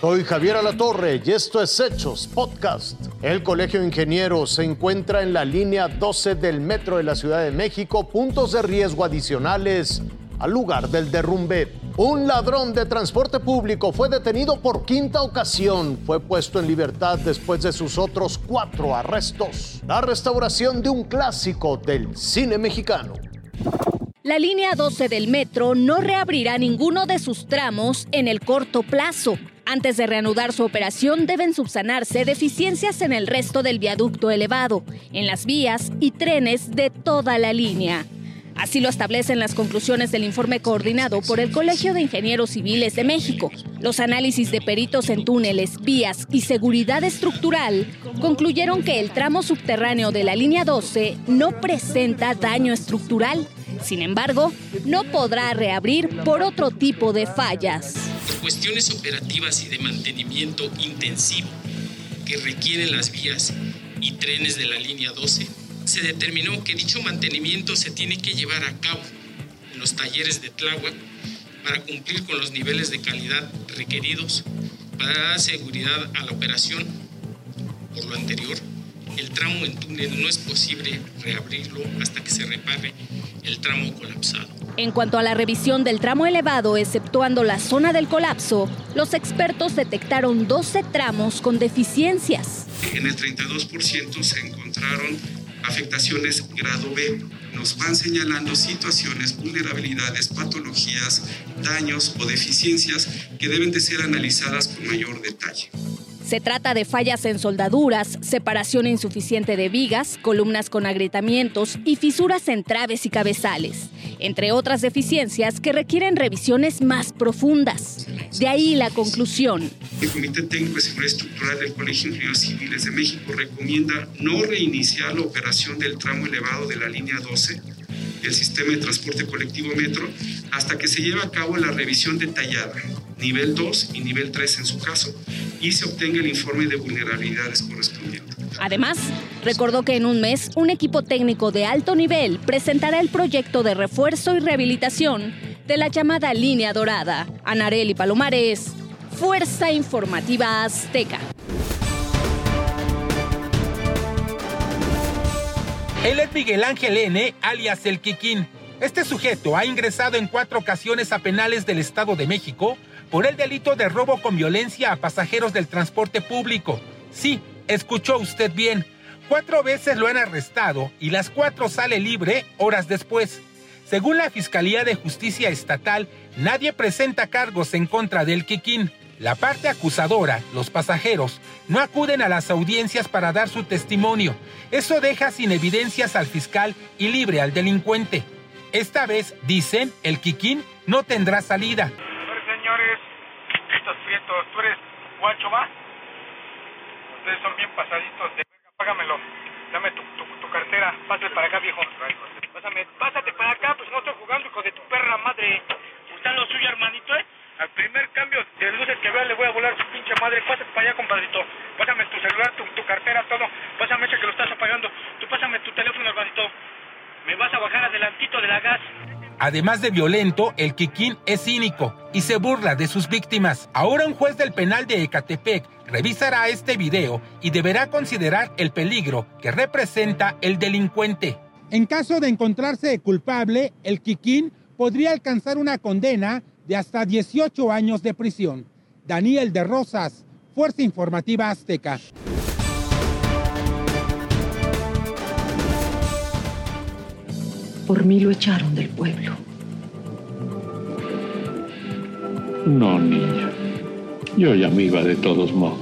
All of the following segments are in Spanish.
Soy Javier Alatorre y esto es Hechos Podcast. El Colegio de Ingenieros se encuentra en la línea 12 del metro de la Ciudad de México, puntos de riesgo adicionales al lugar del derrumbe. Un ladrón de transporte público fue detenido por quinta ocasión. Fue puesto en libertad después de sus otros cuatro arrestos. La restauración de un clásico del cine mexicano. La línea 12 del metro no reabrirá ninguno de sus tramos en el corto plazo. Antes de reanudar su operación deben subsanarse deficiencias en el resto del viaducto elevado, en las vías y trenes de toda la línea. Así lo establecen las conclusiones del informe coordinado por el Colegio de Ingenieros Civiles de México. Los análisis de peritos en túneles, vías y seguridad estructural concluyeron que el tramo subterráneo de la línea 12 no presenta daño estructural. Sin embargo, no podrá reabrir por otro tipo de fallas. Cuestiones operativas y de mantenimiento intensivo que requieren las vías y trenes de la línea 12, se determinó que dicho mantenimiento se tiene que llevar a cabo en los talleres de Tláhuac para cumplir con los niveles de calidad requeridos para dar seguridad a la operación. Por lo anterior, el tramo en túnel no es posible reabrirlo hasta que se repare el tramo colapsado. En cuanto a la revisión del tramo elevado, exceptuando la zona del colapso, los expertos detectaron 12 tramos con deficiencias. En el 32% se encontraron afectaciones grado B. Nos van señalando situaciones, vulnerabilidades, patologías, daños o deficiencias que deben de ser analizadas con mayor detalle. Se trata de fallas en soldaduras, separación insuficiente de vigas, columnas con agrietamientos y fisuras en traves y cabezales, entre otras deficiencias que requieren revisiones más profundas. De ahí la conclusión. El Comité Técnico de Seguridad Estructural del Colegio de Ingenieros Civiles de México recomienda no reiniciar la operación del tramo elevado de la línea 12 del sistema de transporte colectivo metro hasta que se lleve a cabo la revisión detallada, nivel 2 y nivel 3 en su caso, y se obtenga el informe de vulnerabilidades correspondiente. Además, recordó que en un mes un equipo técnico de alto nivel presentará el proyecto de refuerzo y rehabilitación de la llamada línea dorada. Anareli Palomares, Fuerza Informativa Azteca. Él es Miguel Ángel N., alias El Quiquín. Este sujeto ha ingresado en cuatro ocasiones a penales del Estado de México por el delito de robo con violencia a pasajeros del transporte público. Sí, escuchó usted bien. Cuatro veces lo han arrestado y las cuatro sale libre horas después. Según la Fiscalía de Justicia Estatal, nadie presenta cargos en contra del Quiquín. La parte acusadora, los pasajeros, no acuden a las audiencias para dar su testimonio. Eso deja sin evidencias al fiscal y libre al delincuente. Esta vez, dicen, el Quiquín no tendrá salida. Guacho, va? Ustedes son bien pasaditos de págamelo. Dame tu, tu, cartera, pásate para acá, viejo. Pásame, pásate para acá, pues no estoy jugando, hijo de tu perra madre. Está lo suyo, hermanito, ¿eh? Al primer cambio de luces que vea le voy a volar su pinche madre. Pásate para allá, compadrito. Pásame tu celular, tu, tu cartera, todo. Pásame ese que lo estás apagando. Tú pásame tu teléfono, hermanito. Me vas a bajar adelantito de la gas. Además de violento, el Kikín es cínico y se burla de sus víctimas. Ahora un juez del penal de Ecatepec revisará este video y deberá considerar el peligro que representa el delincuente. En caso de encontrarse culpable, el Kikín podría alcanzar una condena de hasta 18 años de prisión. Daniel de Rosas, Fuerza Informativa Azteca. Por mí lo echaron del pueblo. No, niña. Yo ya me iba de todos modos.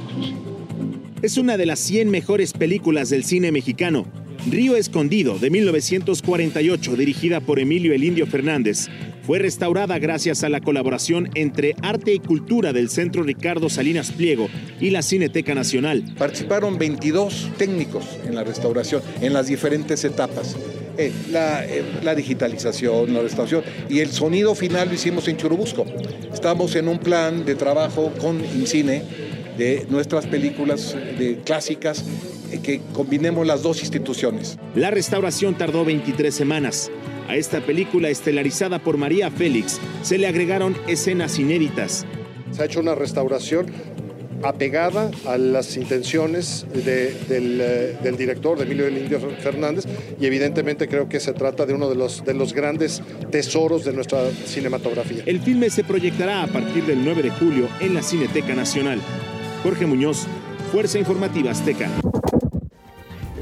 Es una de las 100 mejores películas del cine mexicano. Río Escondido, de 1948, dirigida por Emilio El Indio Fernández, fue restaurada gracias a la colaboración entre Arte y Cultura del Centro Ricardo Salinas Pliego y la Cineteca Nacional. Participaron 22 técnicos en la restauración, en las diferentes etapas. Eh, la, eh, la, digitalización, la restauración y el sonido final lo hicimos en Churubusco. Estamos en un plan de trabajo con INCINE de nuestras películas de clásicas eh, que combinemos las dos instituciones. La restauración tardó 23 semanas. A esta película estelarizada por María Félix se le agregaron escenas inéditas. Se ha hecho una restauración apegada a las intenciones del, del, director, de Emilio del Indio Fernández, y evidentemente creo que se trata de uno de los, de los grandes tesoros de nuestra cinematografía. El filme se proyectará a partir del 9 de julio en la Cineteca Nacional. Jorge Muñoz, Fuerza Informativa Azteca.